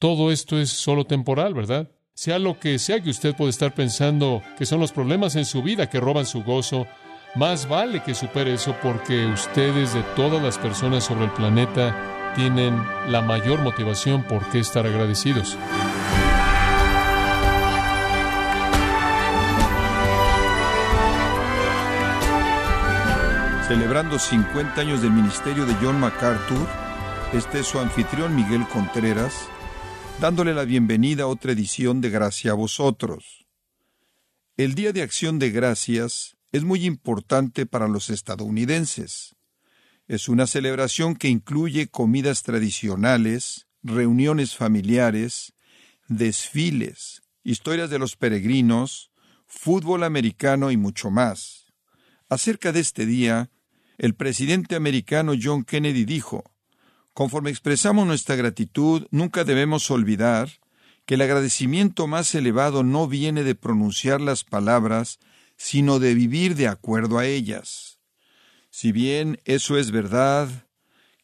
todo esto es solo temporal, ¿verdad? Sea lo que sea que usted puede estar pensando que son los problemas en su vida que roban su gozo, más vale que supere eso porque ustedes de todas las personas sobre el planeta tienen la mayor motivación por qué estar agradecidos. Celebrando 50 años del ministerio de John MacArthur, este es su anfitrión Miguel Contreras, dándole la bienvenida a otra edición de Gracia a vosotros. El Día de Acción de Gracias es muy importante para los estadounidenses. Es una celebración que incluye comidas tradicionales, reuniones familiares, desfiles, historias de los peregrinos, fútbol americano y mucho más. Acerca de este día, el presidente americano John Kennedy dijo, Conforme expresamos nuestra gratitud, nunca debemos olvidar que el agradecimiento más elevado no viene de pronunciar las palabras, sino de vivir de acuerdo a ellas. Si bien eso es verdad,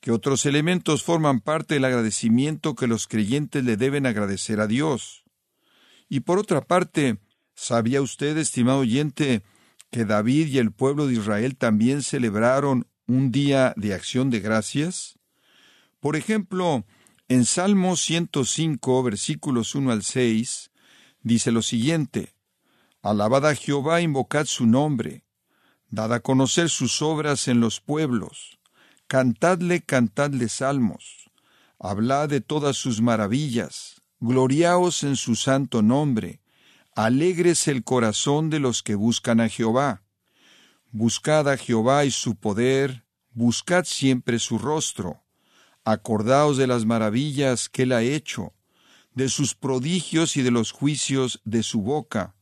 que otros elementos forman parte del agradecimiento que los creyentes le deben agradecer a Dios. Y por otra parte, ¿sabía usted, estimado oyente, que David y el pueblo de Israel también celebraron un día de acción de gracias? Por ejemplo, en Salmo 105, versículos 1 al 6, dice lo siguiente, Alabad a Jehová, invocad su nombre, dad a conocer sus obras en los pueblos, cantadle, cantadle salmos, hablad de todas sus maravillas, gloriaos en su santo nombre, alegres el corazón de los que buscan a Jehová. Buscad a Jehová y su poder, buscad siempre su rostro. Acordaos de las maravillas que él ha hecho, de sus prodigios y de los juicios de su boca.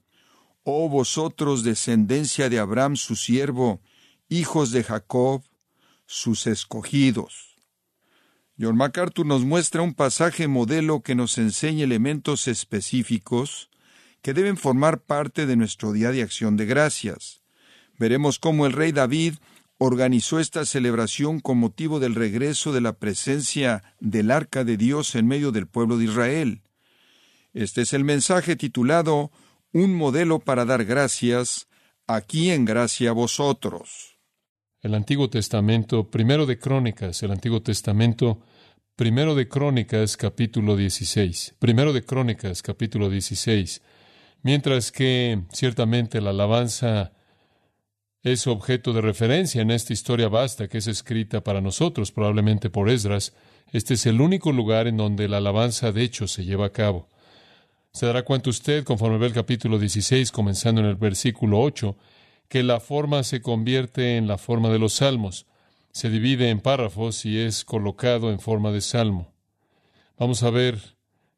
Oh vosotros, descendencia de Abraham su siervo, hijos de Jacob, sus escogidos. John MacArthur nos muestra un pasaje modelo que nos enseña elementos específicos que deben formar parte de nuestro día de acción de gracias. Veremos cómo el rey David organizó esta celebración con motivo del regreso de la presencia del arca de Dios en medio del pueblo de Israel. Este es el mensaje titulado Un modelo para dar gracias, aquí en gracia a vosotros. El Antiguo Testamento, primero de Crónicas, el Antiguo Testamento, primero de Crónicas, capítulo 16. Primero de Crónicas, capítulo 16. Mientras que ciertamente la alabanza es objeto de referencia en esta historia vasta que es escrita para nosotros, probablemente por Esdras, este es el único lugar en donde la alabanza de hecho se lleva a cabo. Se dará cuenta usted, conforme ve el capítulo 16, comenzando en el versículo 8, que la forma se convierte en la forma de los salmos. Se divide en párrafos y es colocado en forma de salmo. Vamos a ver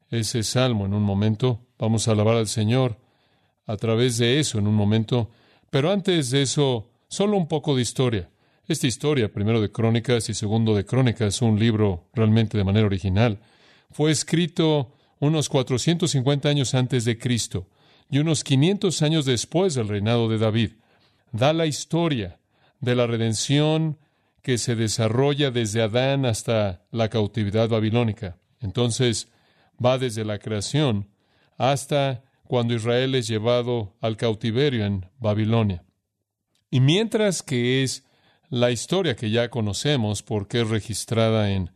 ese salmo en un momento. Vamos a alabar al Señor a través de eso en un momento. Pero antes de eso, solo un poco de historia. Esta historia, primero de Crónicas y segundo de Crónicas, un libro realmente de manera original, fue escrito unos 450 años antes de Cristo y unos 500 años después del reinado de David. Da la historia de la redención que se desarrolla desde Adán hasta la cautividad babilónica. Entonces, va desde la creación hasta cuando Israel es llevado al cautiverio en Babilonia. Y mientras que es la historia que ya conocemos, porque es registrada en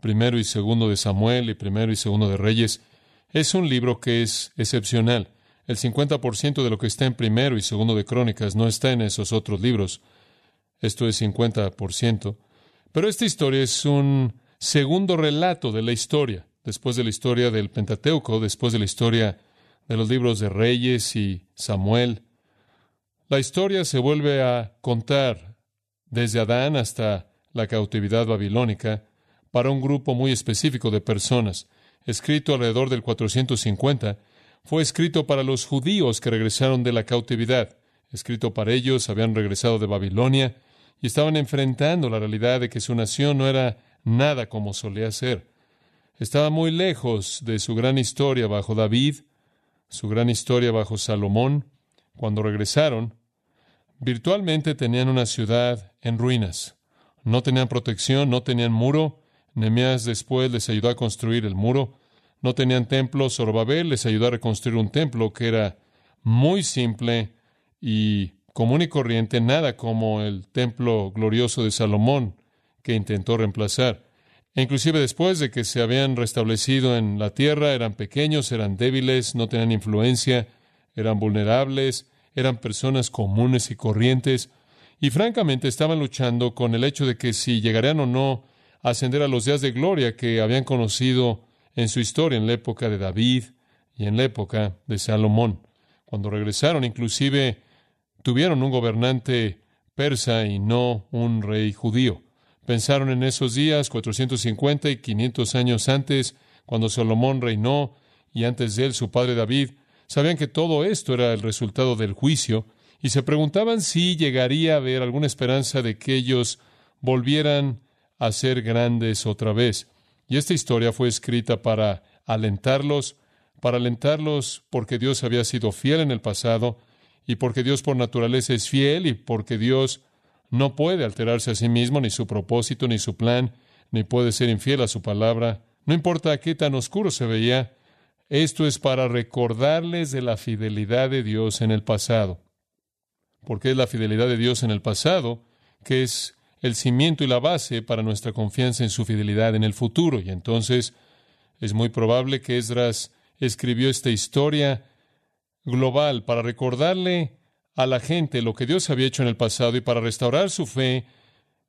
primero y segundo de Samuel y primero y segundo de Reyes, es un libro que es excepcional. El 50% de lo que está en primero y segundo de Crónicas no está en esos otros libros. Esto es 50%. Pero esta historia es un segundo relato de la historia después de la historia del Pentateuco, después de la historia de los libros de Reyes y Samuel. La historia se vuelve a contar desde Adán hasta la cautividad babilónica para un grupo muy específico de personas. Escrito alrededor del 450, fue escrito para los judíos que regresaron de la cautividad. Escrito para ellos, habían regresado de Babilonia y estaban enfrentando la realidad de que su nación no era nada como solía ser. Estaba muy lejos de su gran historia bajo David, su gran historia bajo Salomón. Cuando regresaron, virtualmente tenían una ciudad en ruinas. No tenían protección, no tenían muro. Nehemías después les ayudó a construir el muro. no tenían templo. Zorobabel les ayudó a reconstruir un templo que era muy simple y común y corriente, nada como el templo glorioso de Salomón que intentó reemplazar. E inclusive después de que se habían restablecido en la tierra, eran pequeños, eran débiles, no tenían influencia, eran vulnerables, eran personas comunes y corrientes, y francamente estaban luchando con el hecho de que si llegarían o no a ascender a los días de gloria que habían conocido en su historia en la época de David y en la época de Salomón. Cuando regresaron, inclusive tuvieron un gobernante persa y no un rey judío. Pensaron en esos días, 450 y 500 años antes, cuando Salomón reinó y antes de él su padre David, sabían que todo esto era el resultado del juicio y se preguntaban si llegaría a haber alguna esperanza de que ellos volvieran a ser grandes otra vez. Y esta historia fue escrita para alentarlos, para alentarlos porque Dios había sido fiel en el pasado y porque Dios por naturaleza es fiel y porque Dios no puede alterarse a sí mismo, ni su propósito, ni su plan, ni puede ser infiel a su palabra. No importa qué tan oscuro se veía, esto es para recordarles de la fidelidad de Dios en el pasado. Porque es la fidelidad de Dios en el pasado que es el cimiento y la base para nuestra confianza en su fidelidad en el futuro. Y entonces es muy probable que Esdras escribió esta historia global para recordarle a la gente lo que Dios había hecho en el pasado y para restaurar su fe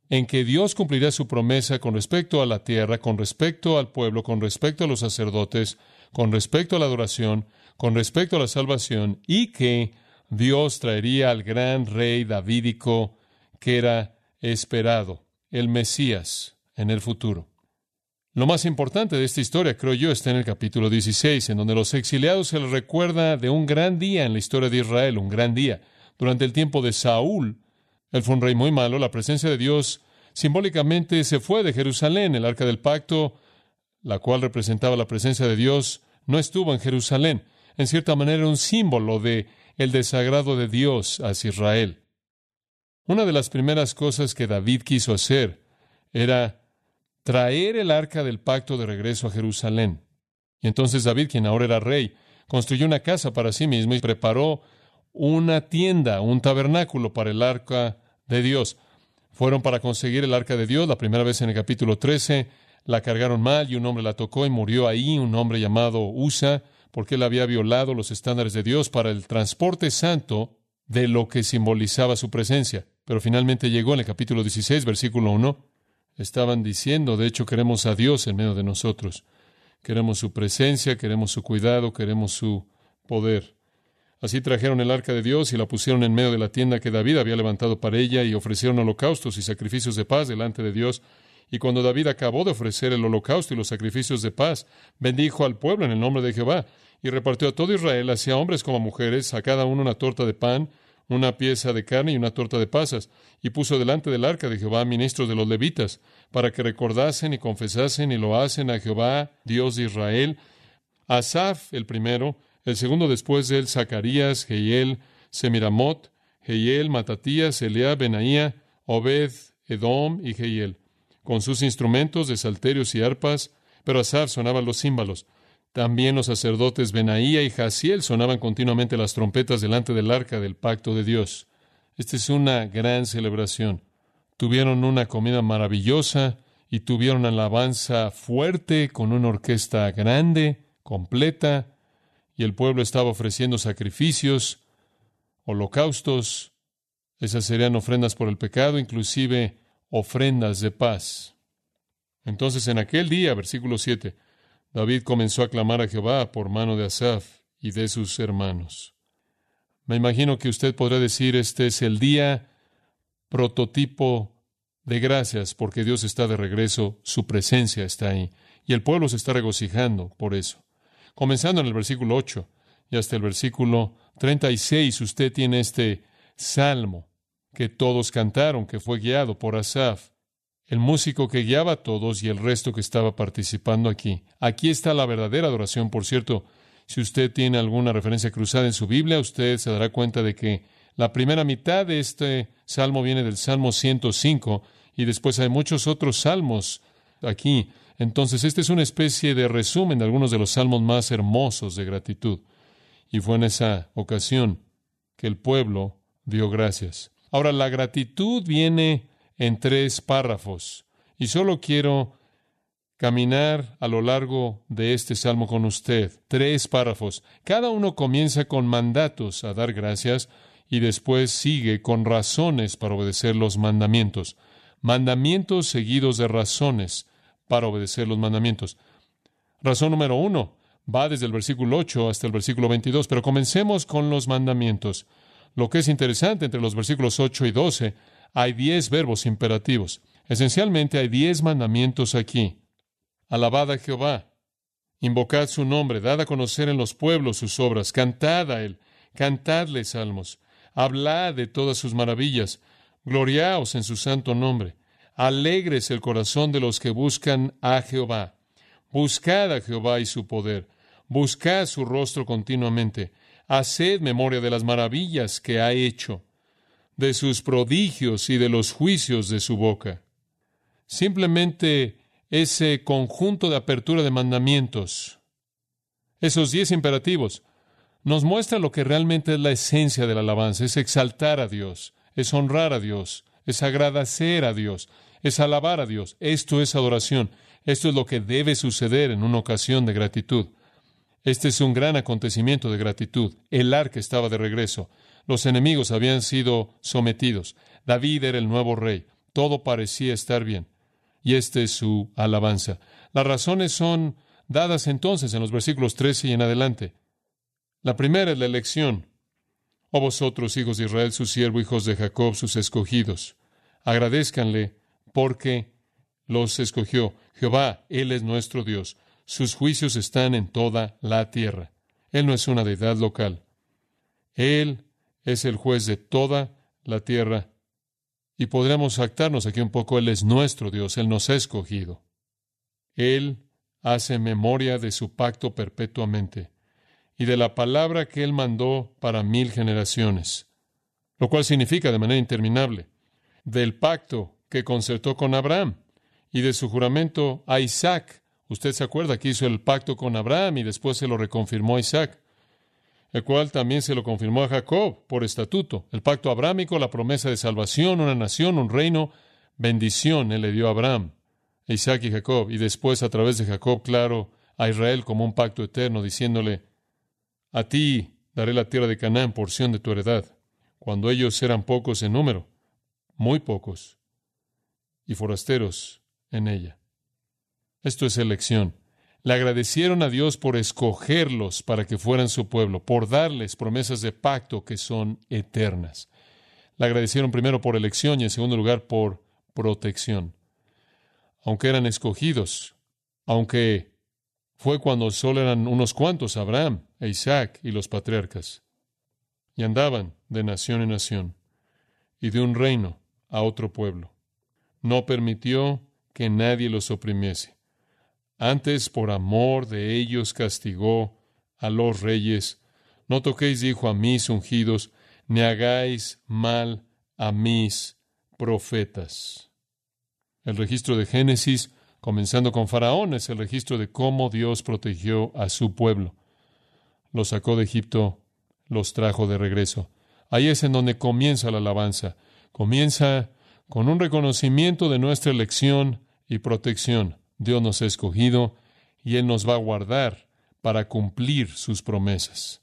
en que Dios cumplirá su promesa con respecto a la tierra, con respecto al pueblo, con respecto a los sacerdotes, con respecto a la adoración, con respecto a la salvación, y que Dios traería al gran rey davídico que era esperado, el Mesías, en el futuro. Lo más importante de esta historia, creo yo, está en el capítulo 16, en donde los exiliados se les recuerda de un gran día en la historia de Israel, un gran día. Durante el tiempo de Saúl, él fue un rey muy malo, la presencia de Dios simbólicamente se fue de Jerusalén. El arca del pacto, la cual representaba la presencia de Dios, no estuvo en Jerusalén. En cierta manera era un símbolo de el desagrado de Dios hacia Israel. Una de las primeras cosas que David quiso hacer era traer el arca del pacto de regreso a Jerusalén. Y entonces David, quien ahora era rey, construyó una casa para sí mismo y preparó una tienda, un tabernáculo para el arca de Dios. Fueron para conseguir el arca de Dios, la primera vez en el capítulo 13, la cargaron mal y un hombre la tocó y murió ahí, un hombre llamado Usa, porque él había violado los estándares de Dios para el transporte santo de lo que simbolizaba su presencia. Pero finalmente llegó en el capítulo 16, versículo 1. Estaban diciendo, de hecho, queremos a Dios en medio de nosotros. Queremos su presencia, queremos su cuidado, queremos su poder. Así trajeron el arca de Dios y la pusieron en medio de la tienda que David había levantado para ella y ofrecieron holocaustos y sacrificios de paz delante de Dios. Y cuando David acabó de ofrecer el holocausto y los sacrificios de paz, bendijo al pueblo en el nombre de Jehová y repartió a todo Israel, hacia hombres como a mujeres, a cada uno una torta de pan, una pieza de carne y una torta de pasas, y puso delante del arca de Jehová ministros de los levitas, para que recordasen y confesasen y lo hacen a Jehová, Dios de Israel. Asaf, el primero, el segundo después de él, Zacarías, Jehiel, Semiramot, Jehiel, Matatías, Eliab, Benaía, Obed, Edom y Jehiel, con sus instrumentos de salterios y arpas, pero Asaf sonaban los címbalos. También los sacerdotes Benaía y Jaciel sonaban continuamente las trompetas delante del arca del pacto de Dios. Esta es una gran celebración. Tuvieron una comida maravillosa y tuvieron alabanza fuerte con una orquesta grande, completa, y el pueblo estaba ofreciendo sacrificios, holocaustos, esas serían ofrendas por el pecado, inclusive ofrendas de paz. Entonces en aquel día, versículo 7, David comenzó a clamar a Jehová por mano de Asaf y de sus hermanos. Me imagino que usted podrá decir, este es el día prototipo de gracias, porque Dios está de regreso, su presencia está ahí, y el pueblo se está regocijando por eso. Comenzando en el versículo 8 y hasta el versículo 36, usted tiene este salmo que todos cantaron, que fue guiado por Asaf, el músico que guiaba a todos y el resto que estaba participando aquí. Aquí está la verdadera adoración, por cierto. Si usted tiene alguna referencia cruzada en su Biblia, usted se dará cuenta de que la primera mitad de este salmo viene del Salmo 105 y después hay muchos otros salmos aquí Entonces, esta es una especie de resumen de algunos de los salmos más hermosos de gratitud. Y fue en esa ocasión que el pueblo dio gracias. Ahora, la gratitud viene en tres párrafos. Y solo quiero caminar a lo largo de este salmo con usted. Tres párrafos. Cada uno comienza con mandatos a dar gracias y después sigue con razones para obedecer los mandamientos. Mandamientos seguidos de razones para obedecer los mandamientos. Razón número uno va desde el versículo 8 hasta el versículo 22, pero comencemos con los mandamientos. Lo que es interesante entre los versículos 8 y 12, hay diez verbos imperativos. Esencialmente hay diez mandamientos aquí. Alabad a Jehová, invocad su nombre, dad a conocer en los pueblos sus obras, cantad a él, cantadle salmos, hablad de todas sus maravillas, gloriaos en su santo nombre, alegres el corazón de los que buscan a Jehová. Buscad a Jehová y su poder, buscad su rostro continuamente, haced memoria de las maravillas que ha hecho, de sus prodigios y de los juicios de su boca. Simplemente ese conjunto de apertura de mandamientos, esos diez imperativos, nos muestra lo que realmente es la esencia de la alabanza, es exaltar a Dios, es honrar a Dios, es agradecer a Dios, es alabar a Dios. Esto es adoración. Esto es lo que debe suceder en una ocasión de gratitud. Este es un gran acontecimiento de gratitud. El arca estaba de regreso. Los enemigos habían sido sometidos. David era el nuevo rey. Todo parecía estar bien y esta es su alabanza. Las razones son dadas entonces en los versículos 13 y en adelante. La primera es la elección. Oh vosotros, hijos de Israel, su siervo, hijos de Jacob, sus escogidos, agradezcanle porque los escogió. Jehová, Él es nuestro Dios. Sus juicios están en toda la tierra. Él no es una deidad local. Él es el juez de toda la tierra y podríamos actarnos aquí un poco, Él es nuestro Dios, Él nos ha escogido. Él hace memoria de su pacto perpetuamente y de la palabra que Él mandó para mil generaciones, lo cual significa de manera interminable, del pacto que concertó con Abraham y de su juramento a Isaac. Usted se acuerda que hizo el pacto con Abraham y después se lo reconfirmó a Isaac el cual también se lo confirmó a Jacob por estatuto. El pacto abrámico, la promesa de salvación, una nación, un reino, bendición, él le dio a Abraham, a Isaac y Jacob, y después a través de Jacob, claro, a Israel como un pacto eterno, diciéndole, a ti daré la tierra de Canaán, porción de tu heredad, cuando ellos eran pocos en número, muy pocos, y forasteros en ella. Esto es elección. Le agradecieron a Dios por escogerlos para que fueran su pueblo, por darles promesas de pacto que son eternas. Le agradecieron primero por elección y en segundo lugar por protección. Aunque eran escogidos, aunque fue cuando solo eran unos cuantos, Abraham e Isaac y los patriarcas, y andaban de nación en nación y de un reino a otro pueblo. No permitió que nadie los oprimiese. Antes por amor de ellos castigó a los reyes. No toquéis, dijo, a mis ungidos, ni hagáis mal a mis profetas. El registro de Génesis, comenzando con Faraón, es el registro de cómo Dios protegió a su pueblo. Los sacó de Egipto, los trajo de regreso. Ahí es en donde comienza la alabanza. Comienza con un reconocimiento de nuestra elección y protección. Dios nos ha escogido y Él nos va a guardar para cumplir sus promesas.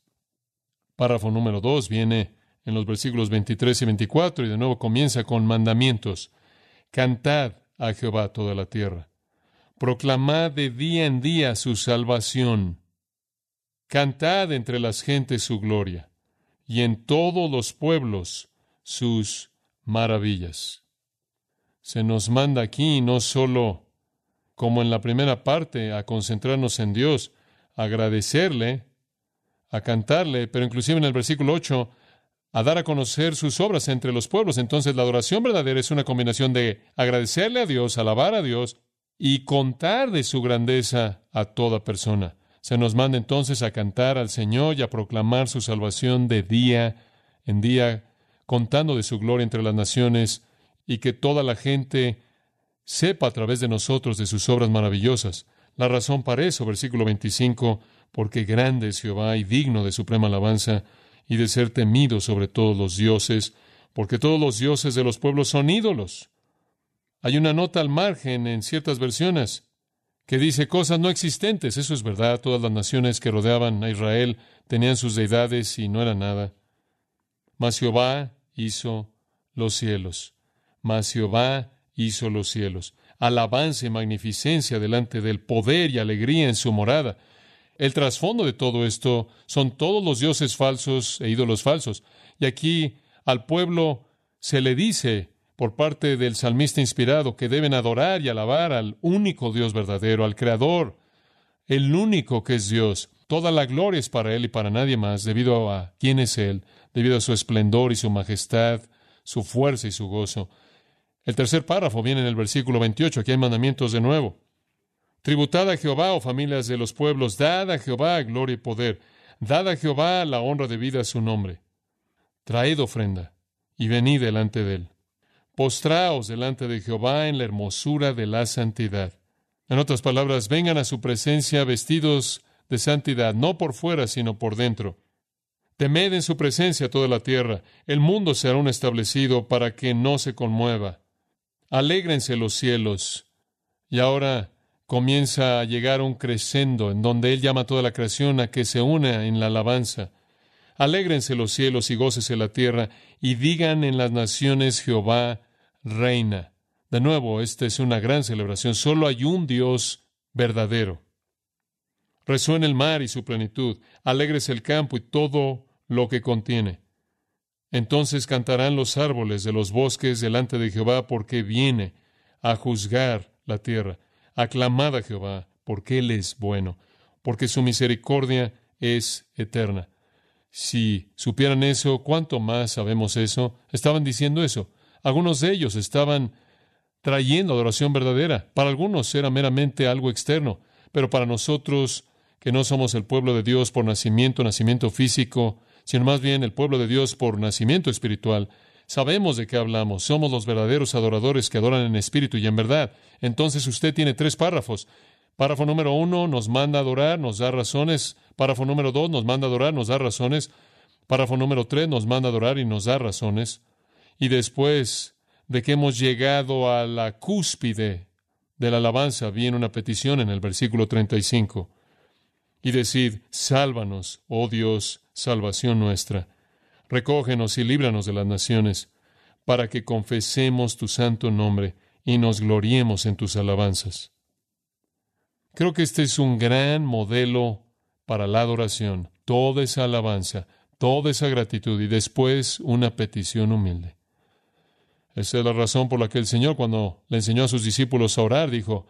Párrafo número dos viene en los versículos 23 y 24 y de nuevo comienza con mandamientos. Cantad a Jehová toda la tierra. Proclamad de día en día su salvación. Cantad entre las gentes su gloria y en todos los pueblos sus maravillas. Se nos manda aquí no solo como en la primera parte, a concentrarnos en Dios, a agradecerle, a cantarle, pero inclusive en el versículo 8, a dar a conocer sus obras entre los pueblos. Entonces la adoración verdadera es una combinación de agradecerle a Dios, alabar a Dios y contar de su grandeza a toda persona. Se nos manda entonces a cantar al Señor y a proclamar su salvación de día en día, contando de su gloria entre las naciones y que toda la gente sepa a través de nosotros de sus obras maravillosas. La razón para eso, versículo 25, porque grande es Jehová y digno de suprema alabanza y de ser temido sobre todos los dioses, porque todos los dioses de los pueblos son ídolos. Hay una nota al margen en ciertas versiones que dice cosas no existentes. Eso es verdad. Todas las naciones que rodeaban a Israel tenían sus deidades y no era nada. Mas Jehová hizo los cielos. Mas Jehová hizo los cielos. Alabanza y magnificencia delante del poder y alegría en su morada. El trasfondo de todo esto son todos los dioses falsos e ídolos falsos. Y aquí al pueblo se le dice por parte del salmista inspirado que deben adorar y alabar al único Dios verdadero, al Creador, el único que es Dios. Toda la gloria es para Él y para nadie más, debido a quién es Él, debido a su esplendor y su majestad, su fuerza y su gozo. El tercer párrafo viene en el versículo 28. Aquí hay mandamientos de nuevo. Tributad a Jehová, oh familias de los pueblos, dad a Jehová gloria y poder, dad a Jehová la honra debida a su nombre. Traed ofrenda y venid delante de él. Postraos delante de Jehová en la hermosura de la santidad. En otras palabras, vengan a su presencia vestidos de santidad, no por fuera, sino por dentro. Temed en su presencia toda la tierra. El mundo será un establecido para que no se conmueva. Alégrense los cielos. Y ahora comienza a llegar un crescendo en donde Él llama a toda la creación a que se una en la alabanza. Alégrense los cielos y gócese la tierra, y digan en las naciones Jehová reina. De nuevo, esta es una gran celebración. Solo hay un Dios verdadero. Resuena el mar y su plenitud, alégrese el campo y todo lo que contiene. Entonces cantarán los árboles de los bosques delante de Jehová, porque viene a juzgar la tierra. Aclamad a Jehová, porque Él es bueno, porque su misericordia es eterna. Si supieran eso, ¿cuánto más sabemos eso? Estaban diciendo eso. Algunos de ellos estaban trayendo adoración verdadera. Para algunos era meramente algo externo, pero para nosotros, que no somos el pueblo de Dios por nacimiento, nacimiento físico, sino más bien el pueblo de Dios por nacimiento espiritual, sabemos de qué hablamos. Somos los verdaderos adoradores que adoran en espíritu y en verdad. Entonces usted tiene tres párrafos. Párrafo número uno nos manda a adorar, nos da razones. Párrafo número dos nos manda a adorar, nos da razones. Párrafo número tres nos manda a adorar y nos da razones. Y después de que hemos llegado a la cúspide de la alabanza, viene una petición en el versículo 35. Y decid, sálvanos, oh Dios, salvación nuestra. Recógenos y líbranos de las naciones, para que confesemos tu santo nombre y nos gloriemos en tus alabanzas. Creo que este es un gran modelo para la adoración, toda esa alabanza, toda esa gratitud y después una petición humilde. Esa es la razón por la que el Señor, cuando le enseñó a sus discípulos a orar, dijo,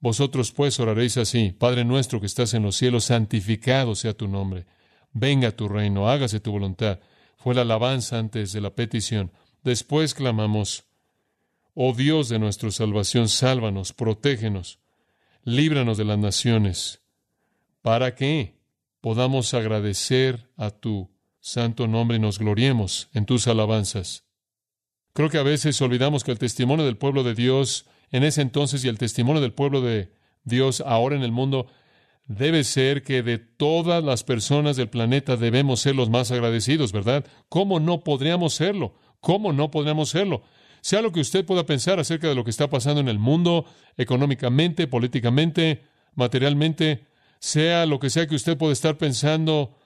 Vosotros pues oraréis así, Padre nuestro que estás en los cielos, santificado sea tu nombre venga tu reino, hágase tu voluntad. Fue la alabanza antes de la petición. Después clamamos, oh Dios de nuestra salvación, sálvanos, protégenos, líbranos de las naciones, para que podamos agradecer a tu santo nombre y nos gloriemos en tus alabanzas. Creo que a veces olvidamos que el testimonio del pueblo de Dios en ese entonces y el testimonio del pueblo de Dios ahora en el mundo debe ser que de todas las personas del planeta debemos ser los más agradecidos, ¿verdad? ¿Cómo no podríamos serlo? ¿Cómo no podríamos serlo? Sea lo que usted pueda pensar acerca de lo que está pasando en el mundo, económicamente, políticamente, materialmente, sea lo que sea que usted pueda estar pensando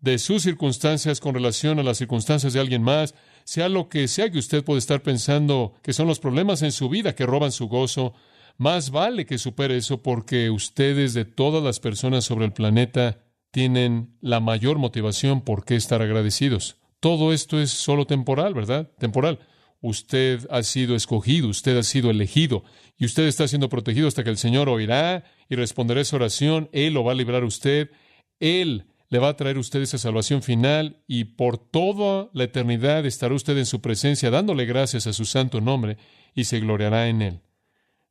de sus circunstancias con relación a las circunstancias de alguien más, sea lo que sea que usted pueda estar pensando que son los problemas en su vida que roban su gozo, más vale que supere eso porque ustedes de todas las personas sobre el planeta tienen la mayor motivación por qué estar agradecidos. Todo esto es solo temporal, ¿verdad? Temporal. Usted ha sido escogido, usted ha sido elegido y usted está siendo protegido hasta que el Señor oirá y responderá esa oración. Él lo va a librar a usted. Él le va a traer a usted esa salvación final y por toda la eternidad estará usted en su presencia dándole gracias a su santo nombre y se gloriará en él.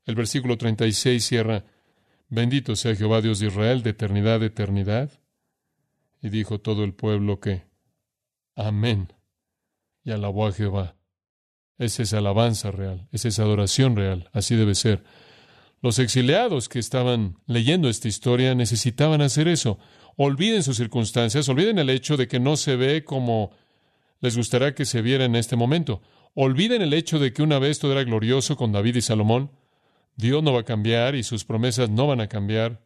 El versículo 36 cierra, bendito sea Jehová Dios de Israel de eternidad eternidad. Y dijo todo el pueblo que, amén, y alabó a Jehová. Es esa alabanza real, es esa adoración real, así debe ser. Los exiliados que estaban leyendo esta historia necesitaban hacer eso. Olviden sus circunstancias, olviden el hecho de que no se ve como les gustaría que se viera en este momento. Olviden el hecho de que una vez todo era glorioso con David y Salomón. Dios no va a cambiar y sus promesas no van a cambiar.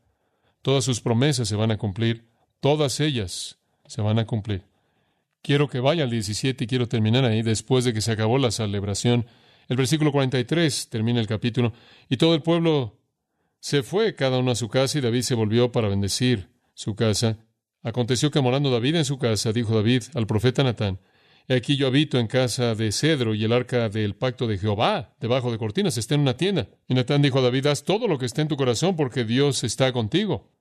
Todas sus promesas se van a cumplir. Todas ellas se van a cumplir. Quiero que vaya al 17 y quiero terminar ahí después de que se acabó la celebración. El versículo 43 termina el capítulo. Y todo el pueblo se fue cada uno a su casa y David se volvió para bendecir su casa. Aconteció que morando David en su casa, dijo David al profeta Natán, aquí yo habito en casa de cedro y el arca del pacto de Jehová debajo de cortinas está en una tienda. Y Natán dijo a David, haz todo lo que esté en tu corazón porque Dios está contigo.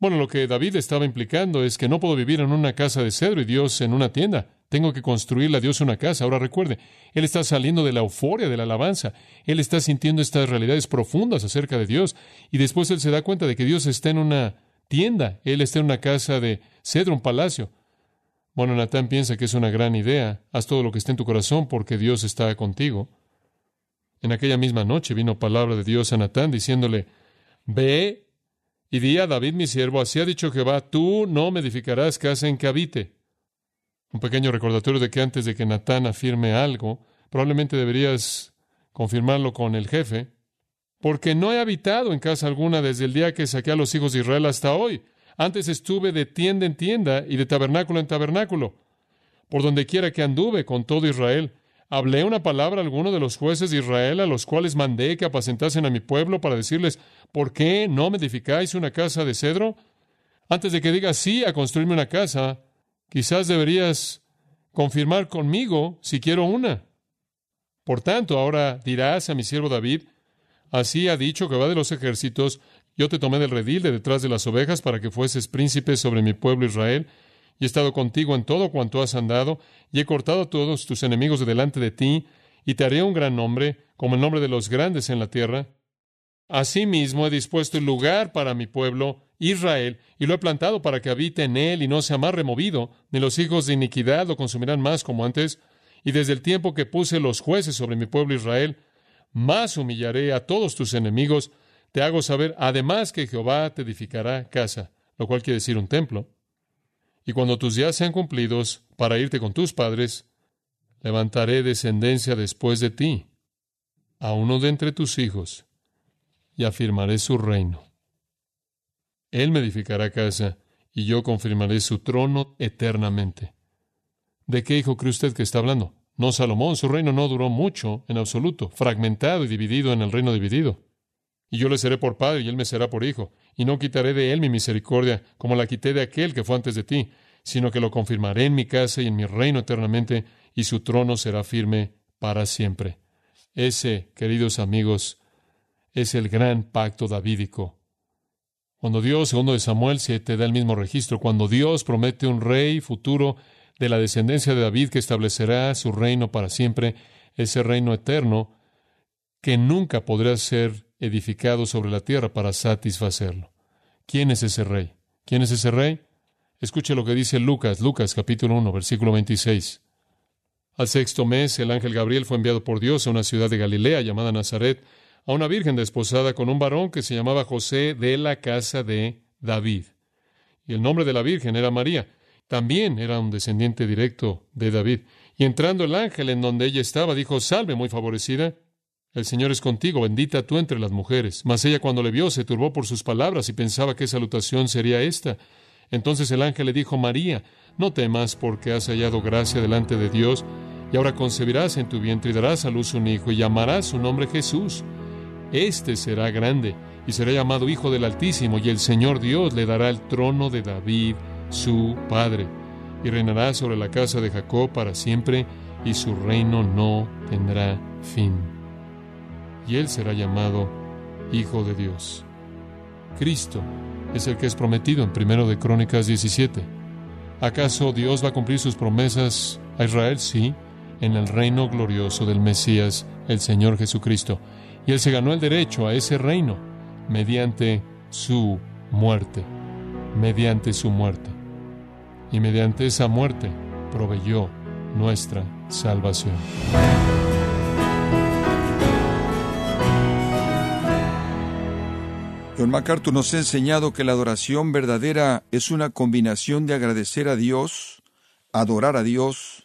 Bueno, lo que David estaba implicando es que no puedo vivir en una casa de cedro y Dios en una tienda. Tengo que construirle a Dios una casa. Ahora recuerde, Él está saliendo de la euforia de la alabanza. Él está sintiendo estas realidades profundas acerca de Dios. Y después Él se da cuenta de que Dios está en una tienda. Él está en una casa de cedro, un palacio. Bueno, Natán piensa que es una gran idea. Haz todo lo que esté en tu corazón porque Dios está contigo. En aquella misma noche vino palabra de Dios a Natán diciéndole, Ve y di a David mi siervo, así ha dicho Jehová, tú no me edificarás casa en que habite. Un pequeño recordatorio de que antes de que Natán afirme algo, probablemente deberías confirmarlo con el jefe, porque no he habitado en casa alguna desde el día que saqué a los hijos de Israel hasta hoy. Antes estuve de tienda en tienda y de tabernáculo en tabernáculo. Por donde quiera que anduve con todo Israel, hablé una palabra a alguno de los jueces de Israel a los cuales mandé que apacentasen a mi pueblo para decirles, ¿por qué no me edificáis una casa de cedro? Antes de que digas sí a construirme una casa, quizás deberías confirmar conmigo si quiero una. Por tanto, ahora dirás a mi siervo David, así ha dicho que va de los ejércitos, yo te tomé del redil de detrás de las ovejas para que fueses príncipe sobre mi pueblo Israel, y he estado contigo en todo cuanto has andado, y he cortado a todos tus enemigos de delante de ti, y te haré un gran nombre, como el nombre de los grandes en la tierra. Asimismo he dispuesto el lugar para mi pueblo Israel, y lo he plantado para que habite en él y no sea más removido, ni los hijos de iniquidad lo consumirán más como antes. Y desde el tiempo que puse los jueces sobre mi pueblo Israel, más humillaré a todos tus enemigos, te hago saber además que Jehová te edificará casa, lo cual quiere decir un templo. Y cuando tus días sean cumplidos para irte con tus padres, levantaré descendencia después de ti, a uno de entre tus hijos, y afirmaré su reino. Él me edificará casa, y yo confirmaré su trono eternamente. ¿De qué hijo cree usted que está hablando? No Salomón, su reino no duró mucho en absoluto, fragmentado y dividido en el reino dividido. Y yo le seré por padre y él me será por hijo. Y no quitaré de él mi misericordia, como la quité de aquel que fue antes de ti, sino que lo confirmaré en mi casa y en mi reino eternamente, y su trono será firme para siempre. Ese, queridos amigos, es el gran pacto davídico. Cuando Dios, segundo de Samuel, se te da el mismo registro, cuando Dios promete un rey futuro de la descendencia de David que establecerá su reino para siempre, ese reino eterno que nunca podrá ser edificado sobre la tierra para satisfacerlo. ¿Quién es ese rey? ¿Quién es ese rey? Escuche lo que dice Lucas, Lucas capítulo 1, versículo 26. Al sexto mes, el ángel Gabriel fue enviado por Dios a una ciudad de Galilea llamada Nazaret, a una virgen desposada con un varón que se llamaba José de la casa de David. Y el nombre de la virgen era María. También era un descendiente directo de David. Y entrando el ángel en donde ella estaba, dijo, Salve, muy favorecida, el Señor es contigo, bendita tú entre las mujeres. Mas ella cuando le vio se turbó por sus palabras y pensaba qué salutación sería esta. Entonces el ángel le dijo, María, no temas porque has hallado gracia delante de Dios, y ahora concebirás en tu vientre y darás a luz un hijo y llamarás su nombre Jesús. Este será grande y será llamado Hijo del Altísimo, y el Señor Dios le dará el trono de David, su padre, y reinará sobre la casa de Jacob para siempre, y su reino no tendrá fin y él será llamado Hijo de Dios. Cristo es el que es prometido en 1 de Crónicas 17. ¿Acaso Dios va a cumplir sus promesas a Israel? Sí, en el reino glorioso del Mesías, el Señor Jesucristo. Y él se ganó el derecho a ese reino mediante su muerte, mediante su muerte. Y mediante esa muerte proveyó nuestra salvación. John MacArthur nos ha enseñado que la adoración verdadera es una combinación de agradecer a Dios, adorar a Dios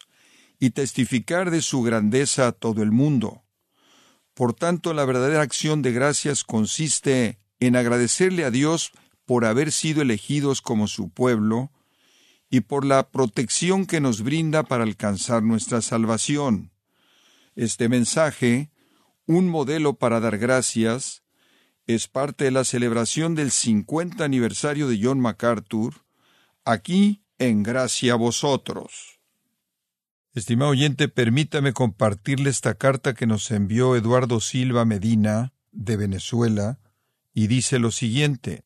y testificar de su grandeza a todo el mundo. Por tanto, la verdadera acción de gracias consiste en agradecerle a Dios por haber sido elegidos como su pueblo y por la protección que nos brinda para alcanzar nuestra salvación. Este mensaje, un modelo para dar gracias, es parte de la celebración del 50 aniversario de John MacArthur, aquí en Gracia a vosotros. Estimado oyente, permítame compartirle esta carta que nos envió Eduardo Silva Medina, de Venezuela, y dice lo siguiente.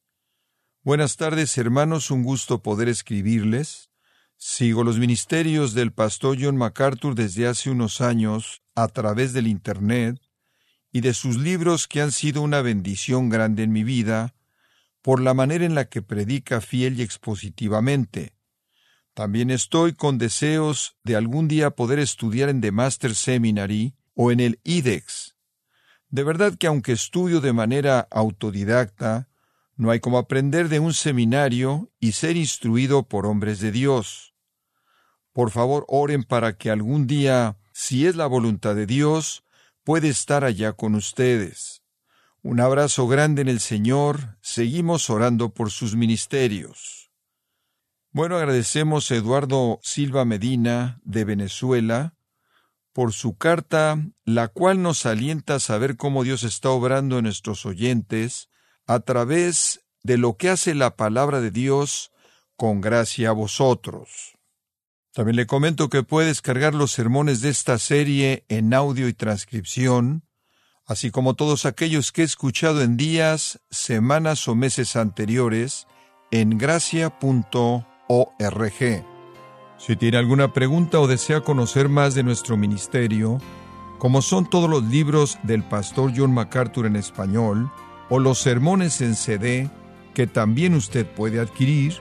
Buenas tardes, hermanos, un gusto poder escribirles. Sigo los ministerios del pastor John MacArthur desde hace unos años a través del Internet y de sus libros que han sido una bendición grande en mi vida por la manera en la que predica fiel y expositivamente. También estoy con deseos de algún día poder estudiar en The Master Seminary o en el IDEX. De verdad que aunque estudio de manera autodidacta, no hay como aprender de un seminario y ser instruido por hombres de Dios. Por favor, oren para que algún día, si es la voluntad de Dios, pueda estar allá con ustedes. Un abrazo grande en el Señor. Seguimos orando por sus ministerios. Bueno, agradecemos a Eduardo Silva Medina, de Venezuela, por su carta, la cual nos alienta a saber cómo Dios está obrando en nuestros oyentes a través de lo que hace la palabra de Dios con gracia a vosotros. También le comento que puede descargar los sermones de esta serie en audio y transcripción, así como todos aquellos que he escuchado en días, semanas o meses anteriores en gracia.org. Si tiene alguna pregunta o desea conocer más de nuestro ministerio, como son todos los libros del pastor John MacArthur en español, o los sermones en CD que también usted puede adquirir,